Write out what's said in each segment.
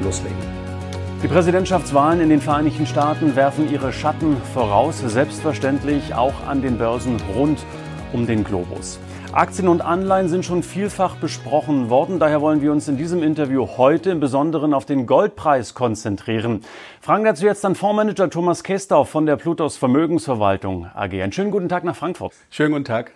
loslegen. Die Präsidentschaftswahlen in den Vereinigten Staaten werfen ihre Schatten voraus, selbstverständlich auch an den Börsen rund um den Globus. Aktien und Anleihen sind schon vielfach besprochen worden. Daher wollen wir uns in diesem Interview heute im Besonderen auf den Goldpreis konzentrieren. Fragen dazu jetzt an Fondsmanager Thomas Kestau von der Plutos Vermögensverwaltung AG. Einen schönen guten Tag nach Frankfurt. Schönen guten Tag.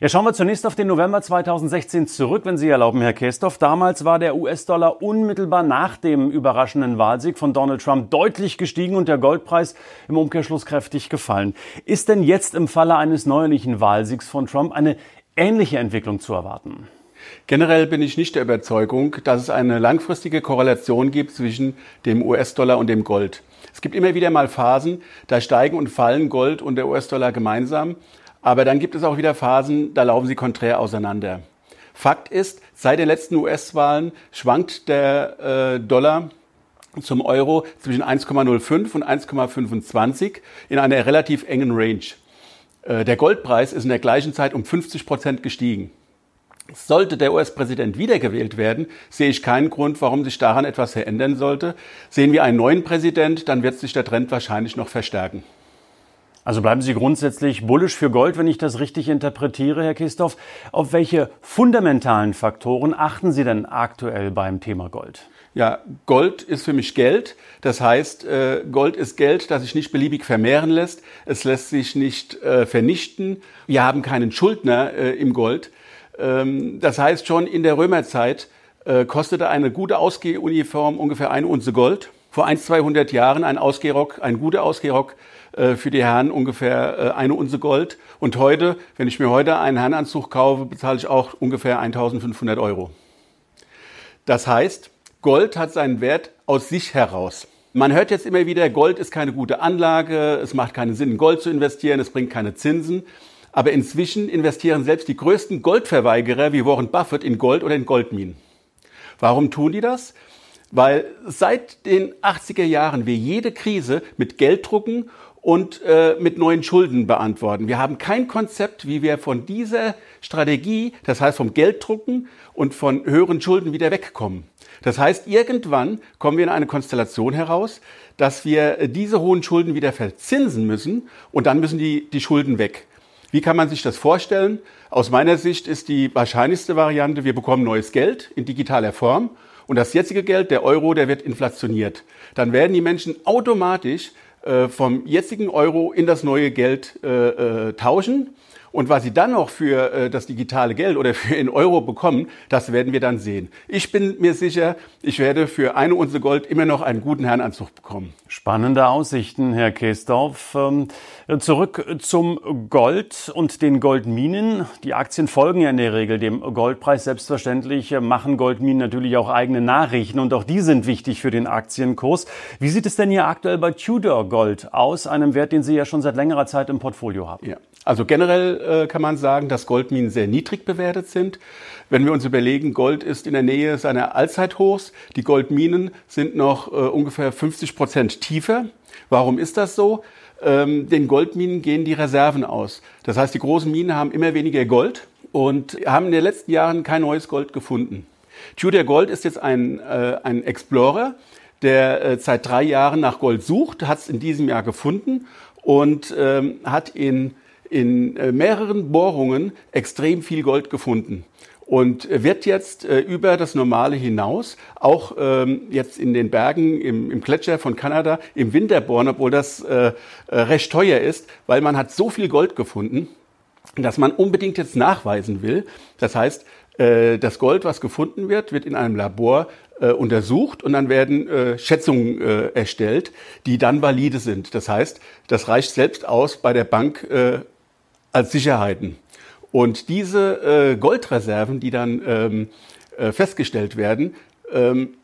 Ja, schauen wir zunächst auf den November 2016 zurück, wenn Sie erlauben, Herr Kestoff. Damals war der US-Dollar unmittelbar nach dem überraschenden Wahlsieg von Donald Trump deutlich gestiegen und der Goldpreis im Umkehrschluss kräftig gefallen. Ist denn jetzt im Falle eines neuerlichen Wahlsiegs von Trump eine ähnliche Entwicklung zu erwarten? Generell bin ich nicht der Überzeugung, dass es eine langfristige Korrelation gibt zwischen dem US-Dollar und dem Gold. Es gibt immer wieder mal Phasen, da steigen und fallen Gold und der US-Dollar gemeinsam. Aber dann gibt es auch wieder Phasen, da laufen sie konträr auseinander. Fakt ist, seit den letzten US-Wahlen schwankt der äh, Dollar zum Euro zwischen 1,05 und 1,25 in einer relativ engen Range. Äh, der Goldpreis ist in der gleichen Zeit um 50 Prozent gestiegen. Sollte der US-Präsident wiedergewählt werden, sehe ich keinen Grund, warum sich daran etwas verändern sollte. Sehen wir einen neuen Präsident, dann wird sich der Trend wahrscheinlich noch verstärken. Also bleiben Sie grundsätzlich bullisch für Gold, wenn ich das richtig interpretiere, Herr Kistorf. Auf welche fundamentalen Faktoren achten Sie denn aktuell beim Thema Gold? Ja, Gold ist für mich Geld. Das heißt, äh, Gold ist Geld, das sich nicht beliebig vermehren lässt. Es lässt sich nicht äh, vernichten. Wir haben keinen Schuldner äh, im Gold. Ähm, das heißt, schon in der Römerzeit kostete eine gute Ausgehuniform ungefähr eine Unze Gold. Vor 1, 200 Jahren ein Ausgehrock, ein guter Ausgehrock äh, für die Herren ungefähr äh, eine Unze Gold. Und heute, wenn ich mir heute einen Herrenanzug kaufe, bezahle ich auch ungefähr 1500 Euro. Das heißt, Gold hat seinen Wert aus sich heraus. Man hört jetzt immer wieder, Gold ist keine gute Anlage, es macht keinen Sinn, in Gold zu investieren, es bringt keine Zinsen. Aber inzwischen investieren selbst die größten Goldverweigerer wie Warren Buffett in Gold oder in Goldminen. Warum tun die das? Weil seit den 80er Jahren wir jede Krise mit Gelddrucken und äh, mit neuen Schulden beantworten. Wir haben kein Konzept, wie wir von dieser Strategie, das heißt vom Gelddrucken und von höheren Schulden wieder wegkommen. Das heißt, irgendwann kommen wir in eine Konstellation heraus, dass wir diese hohen Schulden wieder verzinsen müssen und dann müssen die, die Schulden weg. Wie kann man sich das vorstellen? Aus meiner Sicht ist die wahrscheinlichste Variante, wir bekommen neues Geld in digitaler Form und das jetzige Geld, der Euro, der wird inflationiert. Dann werden die Menschen automatisch äh, vom jetzigen Euro in das neue Geld äh, äh, tauschen. Und was sie dann noch für äh, das digitale Geld oder für in Euro bekommen, das werden wir dann sehen. Ich bin mir sicher, ich werde für eine Unze Gold immer noch einen guten Herrenanzug bekommen. Spannende Aussichten, Herr Kesdorf. Ähm, zurück zum Gold und den Goldminen. Die Aktien folgen ja in der Regel dem Goldpreis. Selbstverständlich machen Goldminen natürlich auch eigene Nachrichten und auch die sind wichtig für den Aktienkurs. Wie sieht es denn hier aktuell bei Tudor Gold aus, einem Wert, den Sie ja schon seit längerer Zeit im Portfolio haben? Ja. Also generell äh, kann man sagen, dass Goldminen sehr niedrig bewertet sind. Wenn wir uns überlegen, Gold ist in der Nähe seiner Allzeithochs. Die Goldminen sind noch äh, ungefähr 50 Prozent tiefer. Warum ist das so? Ähm, den Goldminen gehen die Reserven aus. Das heißt, die großen Minen haben immer weniger Gold und haben in den letzten Jahren kein neues Gold gefunden. Tudor Gold ist jetzt ein, äh, ein Explorer, der äh, seit drei Jahren nach Gold sucht, hat es in diesem Jahr gefunden und ähm, hat in in äh, mehreren Bohrungen extrem viel Gold gefunden und wird jetzt äh, über das Normale hinaus, auch ähm, jetzt in den Bergen im, im Gletscher von Kanada, im Winter bohren, obwohl das äh, äh, recht teuer ist, weil man hat so viel Gold gefunden, dass man unbedingt jetzt nachweisen will. Das heißt, äh, das Gold, was gefunden wird, wird in einem Labor äh, untersucht und dann werden äh, Schätzungen äh, erstellt, die dann valide sind. Das heißt, das reicht selbst aus bei der Bank äh, als Sicherheiten. Und diese äh, Goldreserven, die dann ähm, äh, festgestellt werden, ähm,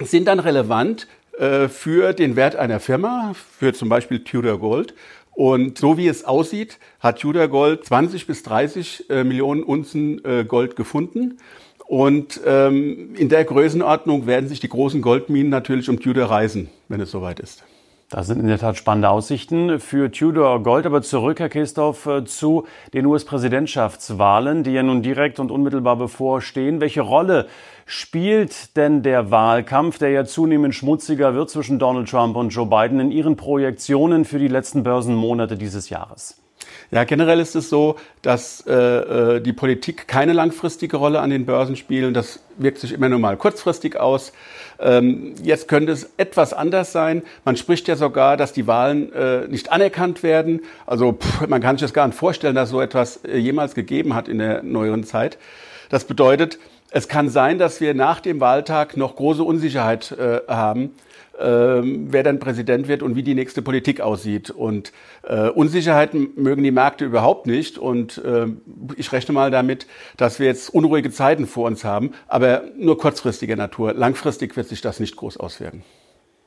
sind dann relevant äh, für den Wert einer Firma, für zum Beispiel Tudor Gold. Und so wie es aussieht, hat Tudor Gold 20 bis 30 äh, Millionen Unzen äh, Gold gefunden. Und ähm, in der Größenordnung werden sich die großen Goldminen natürlich um Tudor reisen, wenn es soweit ist. Das sind in der Tat spannende Aussichten für Tudor Gold. Aber zurück, Herr Christoph, äh, zu den US-Präsidentschaftswahlen, die ja nun direkt und unmittelbar bevorstehen. Welche Rolle spielt denn der Wahlkampf, der ja zunehmend schmutziger wird zwischen Donald Trump und Joe Biden, in Ihren Projektionen für die letzten Börsenmonate dieses Jahres? Ja, generell ist es so, dass äh, äh, die Politik keine langfristige Rolle an den Börsen spielt. Das wirkt sich immer nur mal kurzfristig aus. Ähm, jetzt könnte es etwas anders sein. Man spricht ja sogar, dass die Wahlen äh, nicht anerkannt werden. Also pff, man kann sich das gar nicht vorstellen, dass so etwas äh, jemals gegeben hat in der neueren Zeit. Das bedeutet, es kann sein, dass wir nach dem Wahltag noch große Unsicherheit äh, haben ähm, wer dann Präsident wird und wie die nächste Politik aussieht. Und äh, Unsicherheiten mögen die Märkte überhaupt nicht. Und äh, ich rechne mal damit, dass wir jetzt unruhige Zeiten vor uns haben, aber nur kurzfristiger Natur. Langfristig wird sich das nicht groß auswirken.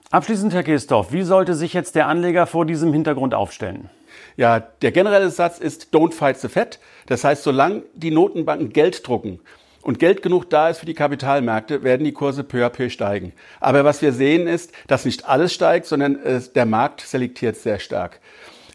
Abschließend, Herr Kistorf, wie sollte sich jetzt der Anleger vor diesem Hintergrund aufstellen? Ja, der generelle Satz ist Don't fight the Fed. Das heißt, solange die Notenbanken Geld drucken und Geld genug da ist für die Kapitalmärkte, werden die Kurse peu à peu steigen. Aber was wir sehen ist, dass nicht alles steigt, sondern äh, der Markt selektiert sehr stark.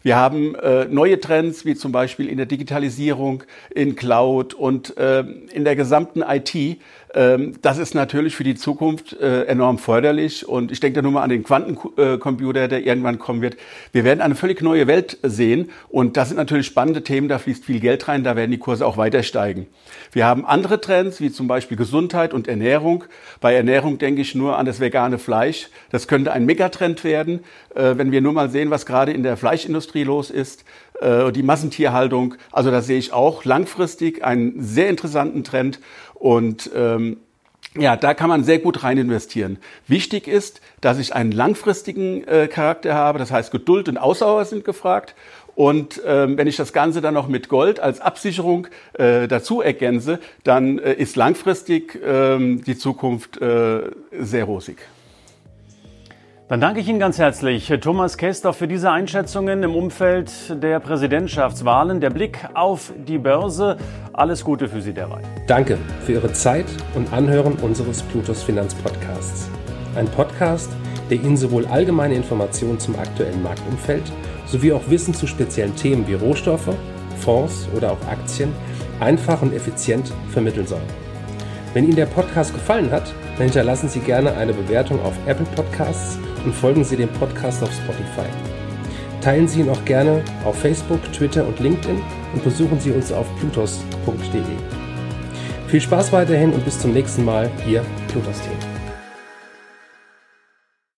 Wir haben äh, neue Trends, wie zum Beispiel in der Digitalisierung, in Cloud und äh, in der gesamten IT, das ist natürlich für die Zukunft äh, enorm förderlich. Und ich denke da nur mal an den Quantencomputer, der irgendwann kommen wird. Wir werden eine völlig neue Welt sehen. Und das sind natürlich spannende Themen. Da fließt viel Geld rein. Da werden die Kurse auch weiter steigen. Wir haben andere Trends, wie zum Beispiel Gesundheit und Ernährung. Bei Ernährung denke ich nur an das vegane Fleisch. Das könnte ein Megatrend werden, äh, wenn wir nur mal sehen, was gerade in der Fleischindustrie los ist äh, die Massentierhaltung. Also da sehe ich auch langfristig einen sehr interessanten Trend. Und ähm, ja, da kann man sehr gut rein investieren. Wichtig ist, dass ich einen langfristigen äh, Charakter habe, das heißt Geduld und Ausdauer sind gefragt. Und ähm, wenn ich das Ganze dann noch mit Gold als Absicherung äh, dazu ergänze, dann äh, ist langfristig ähm, die Zukunft äh, sehr rosig. Dann danke ich Ihnen ganz herzlich, Thomas Kester, für diese Einschätzungen im Umfeld der Präsidentschaftswahlen. Der Blick auf die Börse. Alles Gute für Sie dabei. Danke für Ihre Zeit und Anhören unseres Plutos Finanzpodcasts. Ein Podcast, der Ihnen sowohl allgemeine Informationen zum aktuellen Marktumfeld sowie auch Wissen zu speziellen Themen wie Rohstoffe, Fonds oder auch Aktien einfach und effizient vermitteln soll. Wenn Ihnen der Podcast gefallen hat, dann hinterlassen Sie gerne eine Bewertung auf Apple Podcasts und folgen Sie dem Podcast auf Spotify. Teilen Sie ihn auch gerne auf Facebook, Twitter und LinkedIn und besuchen Sie uns auf plutos.de. Viel Spaß weiterhin und bis zum nächsten Mal, Ihr Plutos Team.